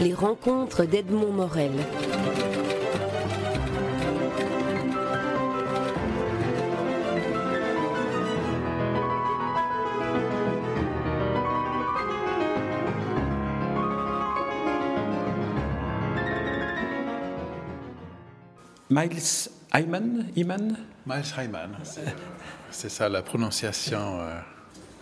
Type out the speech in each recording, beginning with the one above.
Les rencontres d'Edmond Morel. Miles Hyman, Hyman? Miles Hyman, c'est ça la prononciation. Euh,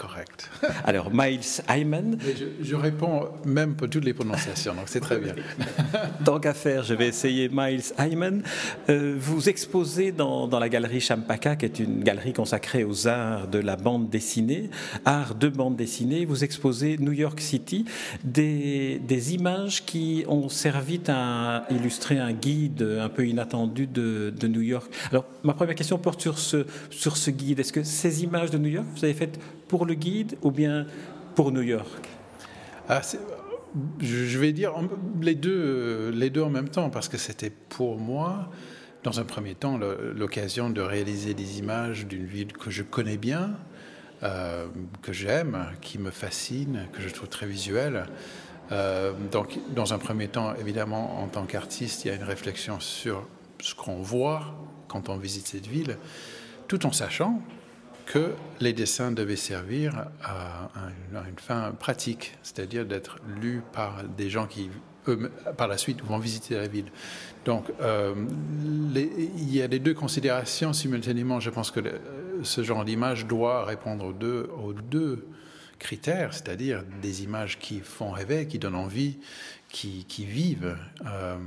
correct. Alors, Miles Hyman. Je, réponds même pour toutes les prononciations, donc c'est très bien. Tant qu'à faire, je vais essayer Miles Hyman. Euh, vous exposez dans, la galerie Champaka, qui est une galerie consacrée aux arts de la bande dessinée, arts de bande dessinée. Vous exposez New York City, des, des images qui ont servi à illustrer un guide un peu inattendu de, de New York. Alors, ma première question porte sur ce, sur ce guide. Est-ce que ces images de New York, vous avez faites pour le guide ou bien pour New York? Ah, Je vais dire les deux, les deux en même temps, parce que c'était pour moi, dans un premier temps, l'occasion de réaliser des images d'une ville que je connais bien, euh, que j'aime, qui me fascine, que je trouve très visuelle. Euh, donc, dans un premier temps, évidemment, en tant qu'artiste, il y a une réflexion sur ce qu'on voit quand on visite cette ville, tout en sachant que les dessins devaient servir à, une fin pratique, c'est-à-dire d'être lus par des gens qui, eux, par la suite, vont visiter la ville. Donc, euh, il y a les deux considérations simultanément. Je pense que ce genre d'image doit répondre aux deux, critères, c'est-à-dire des images qui font rêver, qui donnent envie, qui, vivent, euh,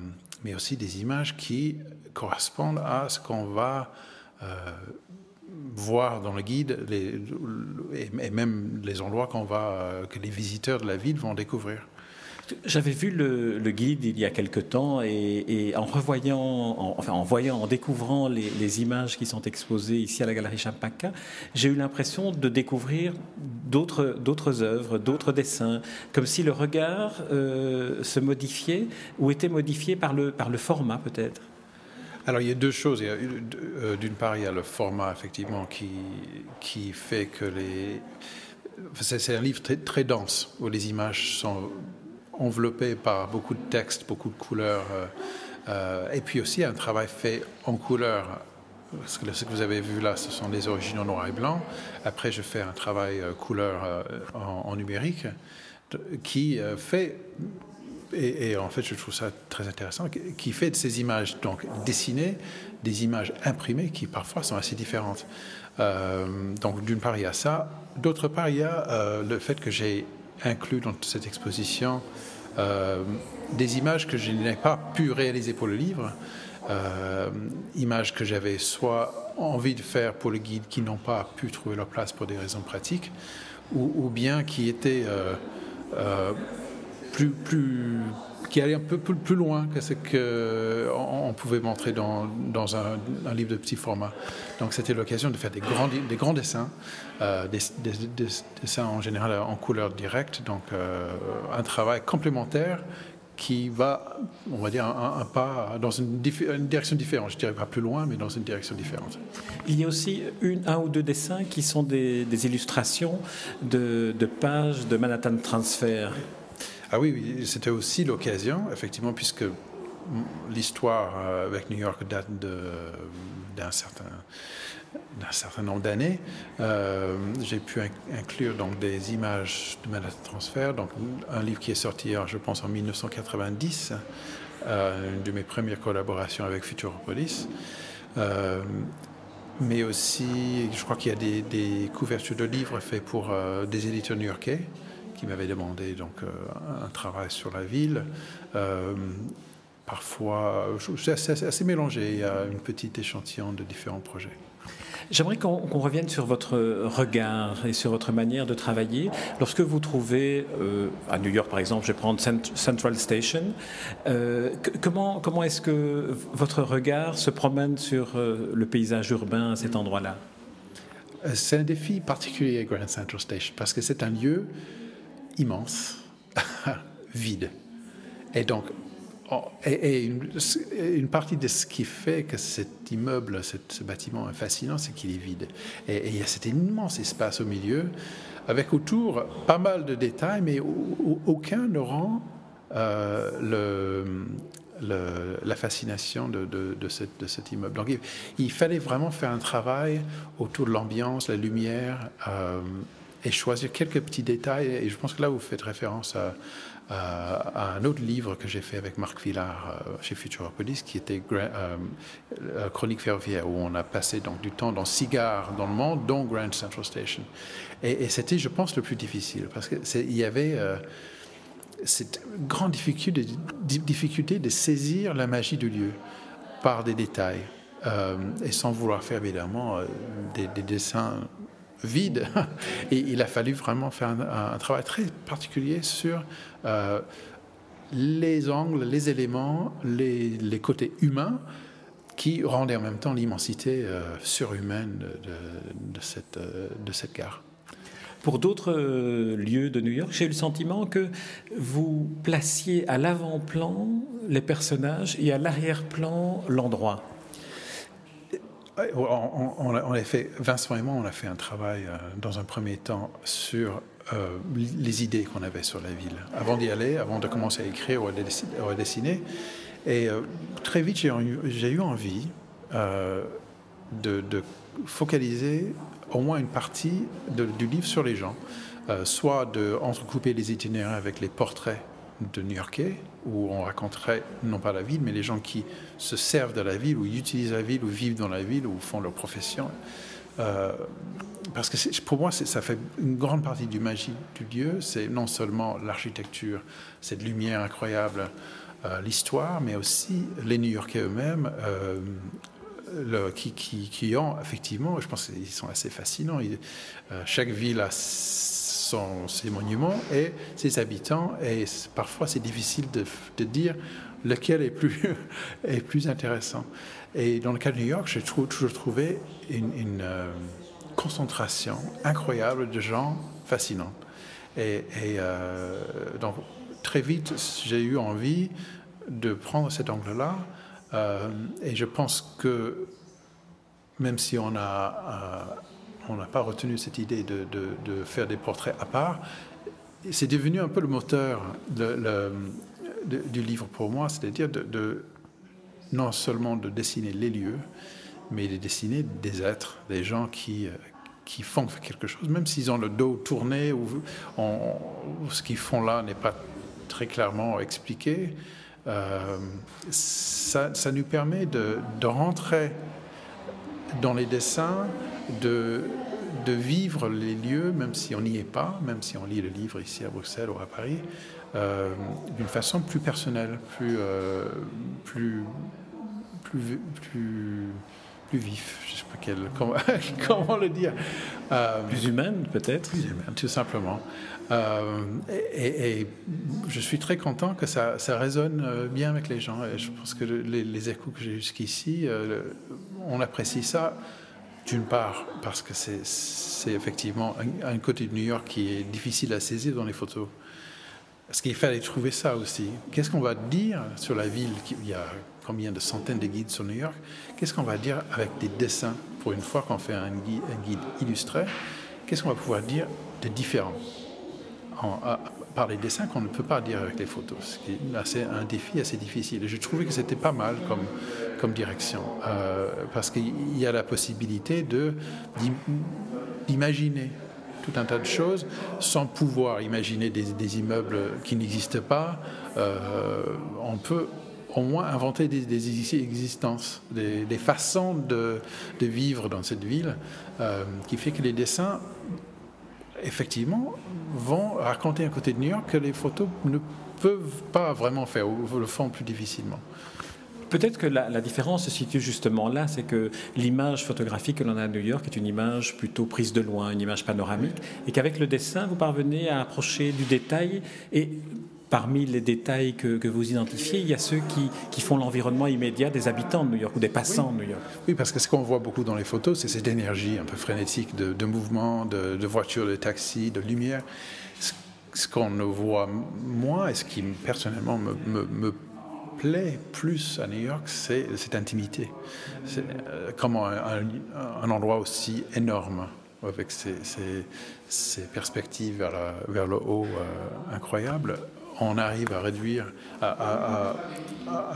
mais aussi des images qui correspondent à ce qu'on va euh, voir dans le guide et même les endroits qu'on va, que les visiteurs de la ville vont découvrir. J'avais vu le, guide il y a quelque temps et, en revoyant, en, enfin en voyant, en découvrant les, images qui sont exposées ici à la Galerie Champaka, j'ai eu l'impression de découvrir d'autres, d'autres œuvres, d'autres dessins, comme si le regard euh, se modifiait ou était modifié par le, par le format peut-être. Alors il y a deux choses. Euh, d'une part, il y a le format effectivement qui, fait que les... C'est un livre très, dense où les images sont enveloppées par beaucoup de textes, beaucoup de couleurs. Euh, euh, et puis aussi un travail fait en couleur. Ce que, vous avez vu là, ce sont les originaux noir et blanc. Après, je fais un travail couleur en, numérique qui fait et, en fait, je trouve ça très intéressant, qui fait de ces images donc dessinées des images imprimées qui parfois sont assez différentes. Euh, donc, d'une part, il y a ça. D'autre part, il y a euh, le fait que j'ai inclus dans cette exposition euh, des images que je n'ai pas pu réaliser pour le livre, images que j'avais soit envie de faire pour le guide qui n'ont pas pu trouver leur place pour des raisons pratiques, ou, ou bien qui étaient plus, qui allait un peu plus, loin que ce qu'on on pouvait montrer dans, un, livre de petit format. Donc c'était l'occasion de faire des grands, des grands dessins, euh, des, dessins en général en couleur directe, donc euh, un travail complémentaire qui va, on va dire, un, pas dans une, direction différente. Je dirais pas plus loin, mais dans une direction différente. Il y a aussi un ou deux dessins qui sont des, illustrations de pages de Manhattan Transfer. Ah oui, c'était aussi l'occasion, effectivement, puisque l'histoire euh, avec New York date d'un certain, certain nombre d'années. Euh, j'ai pu inclure donc des images de Manhattan Transfer, donc un livre qui est sorti, je pense, en 1990, euh, une de mes premières collaborations avec Futuropolis. mais aussi, je crois qu'il y a des, des, couvertures de livres faits pour des éditeurs new-yorkais qui m'avait demandé donc euh, un travail sur la ville. Euh, parfois, c'est assez, mélangé. Il y a une petite échantillon de différents projets. J'aimerais qu'on revienne sur votre regard et sur votre manière de travailler. Lorsque vous trouvez, euh, à New York par exemple, je vais prendre Central Station, comment, comment est-ce que votre regard se promène sur le paysage urbain à cet endroit-là? C'est un défi particulier à Grand Central Station parce que c'est un lieu immense, vide. Et donc, oh, et, une, partie de ce qui fait que cet immeuble, ce bâtiment est fascinant, c'est qu'il est vide. Et, il y a cet immense espace au milieu, avec autour pas mal de détails, mais aucun ne rend le, la fascination de, cet immeuble. Donc il, fallait vraiment faire un travail autour de l'ambiance, la lumière, et choisir quelques petits détails. Et je pense que là, vous faites référence à, un autre livre que j'ai fait avec Marc Villard euh, chez Futuropolis, qui était euh, Chronique ferroviaire, où on a passé donc du temps dans six gares dans le monde, dont Grand Central Station. Et, c'était, je pense, le plus difficile, parce qu'il y avait euh, cette grande difficulté, de saisir la magie du lieu par des détails. et sans vouloir faire évidemment des dessins vide. Il a fallu vraiment faire un, travail très particulier sur euh, les angles, les éléments, les, côtés humains qui rendaient en même temps l'immensité euh, surhumaine euh, de cette gare. Pour d'autres lieux de New York, j'ai eu le sentiment que vous placiez à l'avant-plan les personnages et à l'arrière-plan l'endroit. On, fait, Vincent et moi, on a fait un travail euh, dans un premier temps sur euh, les idées qu'on avait sur la ville. Avant d'y aller, avant de commencer à écrire ou à dessiner. Et euh, très vite, j'ai eu, envie de, focaliser au moins une partie du livre sur les gens. soit de les itinéraires avec les portraits de New-Yorkais, où on raconterait non pas la ville, mais les gens qui se servent de la ville, ou utilisent la ville, ou vivent dans la ville, ou font leur profession. Euh, parce que pour moi, ça fait une grande partie du magie du lieu. C'est non seulement l'architecture, cette lumière incroyable, euh, l'histoire, mais aussi les New-Yorkais eux-mêmes. Euh, le, qui, qui, ont effectivement, je pense qu'ils sont assez fascinants. chaque ville a ses monuments et ses habitants. Et parfois, c'est difficile de, dire lequel est plus, est plus intéressant. Et dans le cas de New York, j'ai toujours trouvé une, euh, concentration incroyable de gens fascinants. Et, euh, donc, très vite, j'ai eu envie de prendre cet angle-là. Euh, et je pense que même si on a on n'a pas retenu cette idée de, faire des portraits à part. C'est devenu un peu le moteur du livre pour moi, c'est-à-dire de, non seulement de dessiner les lieux, mais de dessiner des êtres, des gens qui, qui font quelque chose, même s'ils ont le dos tourné ou ce qu'ils font là n'est pas très clairement expliqué. Euh, ça, ça, nous permet de, de rentrer dans les dessins de, de vivre les lieux, même si on n'y est pas, même si on lit le livre ici à Bruxelles ou à Paris, euh, d'une façon plus personnelle, plus, euh, plus, plus vif. Je sais pas quel, comment, comment le dire. Euh, plus humaine, peut-être. Plus humaine, tout simplement. Et, je suis très content que ça, ça, résonne bien avec les gens. Et je pense que les, les échos que j'ai jusqu'ici, on apprécie ça. D'une part, parce que c'est effectivement un, côté de New York qui est difficile à saisir dans les photos. Parce qu'il fallait trouver ça aussi. Qu'est-ce qu'on va dire sur la ville Il y a combien de centaines de guides sur New York? Qu'est-ce qu'on va dire avec des dessins Pour une fois qu'on fait un guide, illustré, qu'est-ce qu'on va pouvoir dire de différent? En, par les dessins qu'on ne peut pas dire avec les photos. C'est un défi assez difficile. Et je trouvais que c'était pas mal comme, comme direction, euh, parce qu'il y a la possibilité d'imaginer tout un tas de choses sans pouvoir imaginer des, immeubles qui n'existent pas. Euh, on peut au moins inventer des, existences, des, façons de, de, vivre dans cette ville, euh, qui fait que les dessins effectivement, vont raconter un côté de New York que les photos ne peuvent pas vraiment faire, ou le font plus difficilement. Peut-être que la, différence se situe justement là, c'est que l'image photographique que l'on a à New York est une image plutôt prise de loin, une image panoramique, et qu'avec le dessin, vous parvenez à approcher du détail et parmi les détails que, vous identifiez, il y a ceux qui, font l'environnement immédiat des habitants de New York ou des passants de New York. Oui, parce que ce qu'on voit beaucoup dans les photos, c'est cette énergie un peu frénétique de, de mouvement, de, voitures, de taxis, de lumière. Ce, qu'on ne voit moins et ce qui personnellement me, plaît plus à New York, c'est cette intimité. C'est, euh, comment un, endroit aussi énorme avec ses, perspectives vers, le haut euh, incroyables on arrive à réduire, à,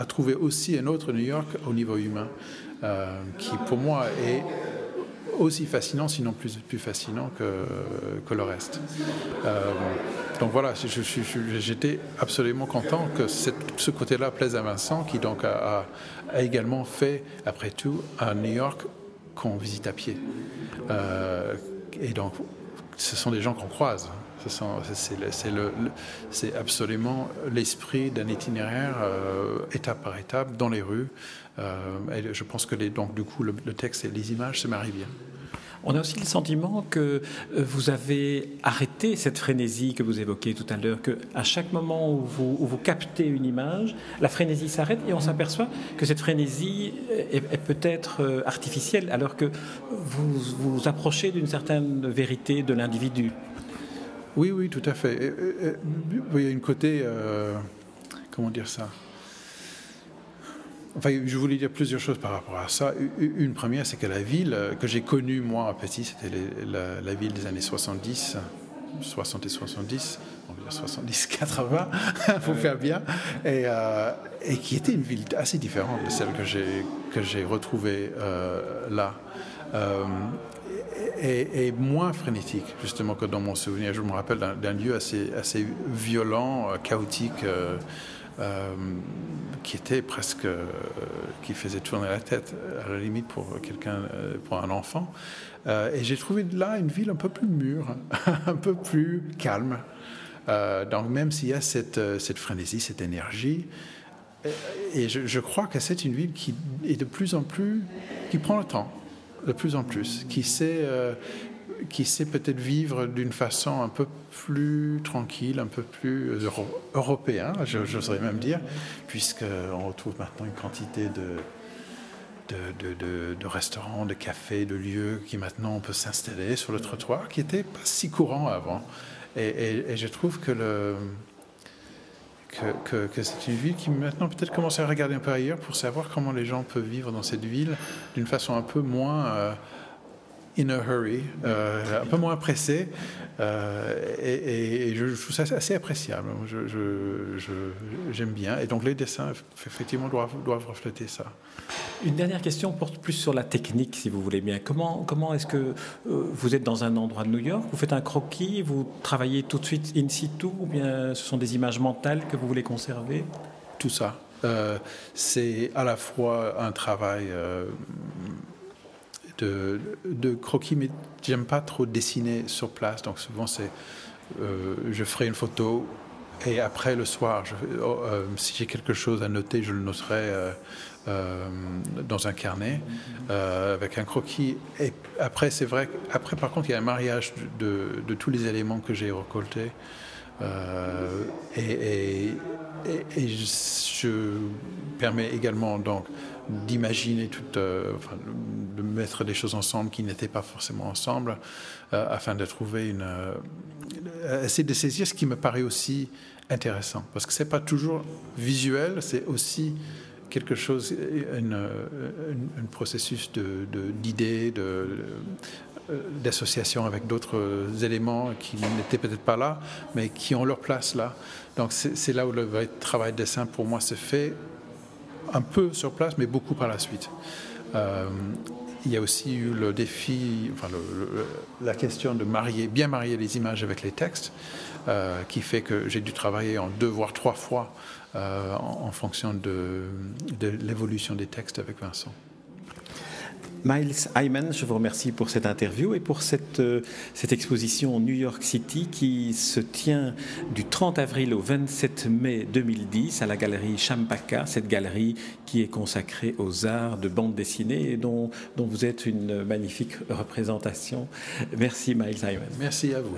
trouver aussi un autre New York au niveau humain, euh, qui pour moi est aussi fascinant, sinon plus, plus fascinant que, que le reste. Euh, donc voilà, j'étais absolument content que ce côté-là plaise à Vincent, qui donc a, également fait, après tout, un New York qu'on visite à pied. Euh, et donc, ce sont des gens qu'on croise. C'est absolument l'esprit d'un itinéraire euh, étape par étape dans les rues. Euh, et je pense que donc, du coup, le, texte et les images se marient bien. On a aussi le sentiment que euh, vous avez arrêté cette frénésie que vous évoquez tout à l'heure, qu'à chaque moment où vous, captez une image, la frénésie s'arrête et on s'aperçoit que cette frénésie est peut-être artificielle, alors que vous vous approchez d'une certaine vérité de l'individu. Oui, oui, tout à fait. il y a une côté, euh, comment dire ça? Enfin, je voulais dire plusieurs choses par rapport à ça. Une première, c'est que la ville euh, que j'ai connue, moi, petit, c'était la, ville des années 70, 60 et 70, on va dire 70, 80, faut faire bien, et, euh, et, qui était une ville assez différente de celle que j'ai retrouvée là est, moins frénétique, justement, que dans mon souvenir. Je me rappelle d'un lieu assez, assez violent, euh, chaotique, euh, euh, qui était presque. qui faisait tourner la tête, à la limite, pour quelqu'un, pour un enfant. et j'ai trouvé là une ville un peu plus mûre, un peu plus calme. donc, même s'il y a cette, cette frénésie, cette énergie, et je, je crois que c'est une ville qui est de plus en plus. qui prend le temps de plus en plus, qui sait, euh, sait peut-être vivre d'une façon un peu plus tranquille, un peu plus européen, j'oserais même dire, puisqu'on retrouve maintenant une quantité de, de, restaurants, de cafés, de lieux qui maintenant on peut s'installer sur le trottoir, qui n'était pas si courant avant. et je trouve que le, que, c'est une ville qui maintenant peut-être commence à regarder un peu ailleurs pour savoir comment les gens peuvent vivre dans cette ville d'une façon un peu moins euh, in a hurry, euh, un peu moins pressé. Euh, et, je trouve ça assez appréciable. J'aime bien. Et donc les dessins, effectivement, doivent, doivent, refléter ça. Une dernière question porte plus sur la technique, si vous voulez bien. Comment, comment est-ce que euh, vous êtes dans un endroit de New York, vous faites un croquis, vous travaillez tout de suite in situ, ou bien ce sont des images mentales que vous voulez conserver? Tout ça. c'est à la fois un travail de, croquis, mais j'aime pas trop dessiner sur place. Donc souvent, c'est euh, je ferai une photo et après le soir, oh, euh, si j'ai quelque chose à noter, je le noterai euh, dans un carnet avec un croquis. Et après, c'est vrai. Après, par contre, il y a un mariage de, tous les éléments que j'ai récoltés. et, et, je permets également donc d'imaginer tout, euh, de mettre des choses ensemble qui n'étaient pas forcément ensemble, euh, afin de trouver une, euh, essayer de saisir ce qui me paraît aussi intéressant, parce que c'est pas toujours visuel, c'est aussi quelque chose, un processus d'idées, de, d'association avec d'autres éléments qui n'étaient peut-être pas là, mais qui ont leur place là. Donc c'est là où le vrai travail de dessin pour moi se fait un peu sur place, mais beaucoup par la suite. Euh, il y a aussi eu le défi, enfin la question de marier, bien marier les images avec les textes, euh, qui fait que j'ai dû travailler en deux voire trois fois euh, en, fonction de l'évolution des textes avec Vincent. Miles Hyman, je vous remercie pour cette interview et pour cette, euh, cette exposition New York City qui se tient du 30 avril au 27 mai 2010 à la galerie Champaka, cette galerie qui est consacrée aux arts de bande dessinée et dont, dont vous êtes une magnifique représentation. Merci Miles Hyman. Merci à vous.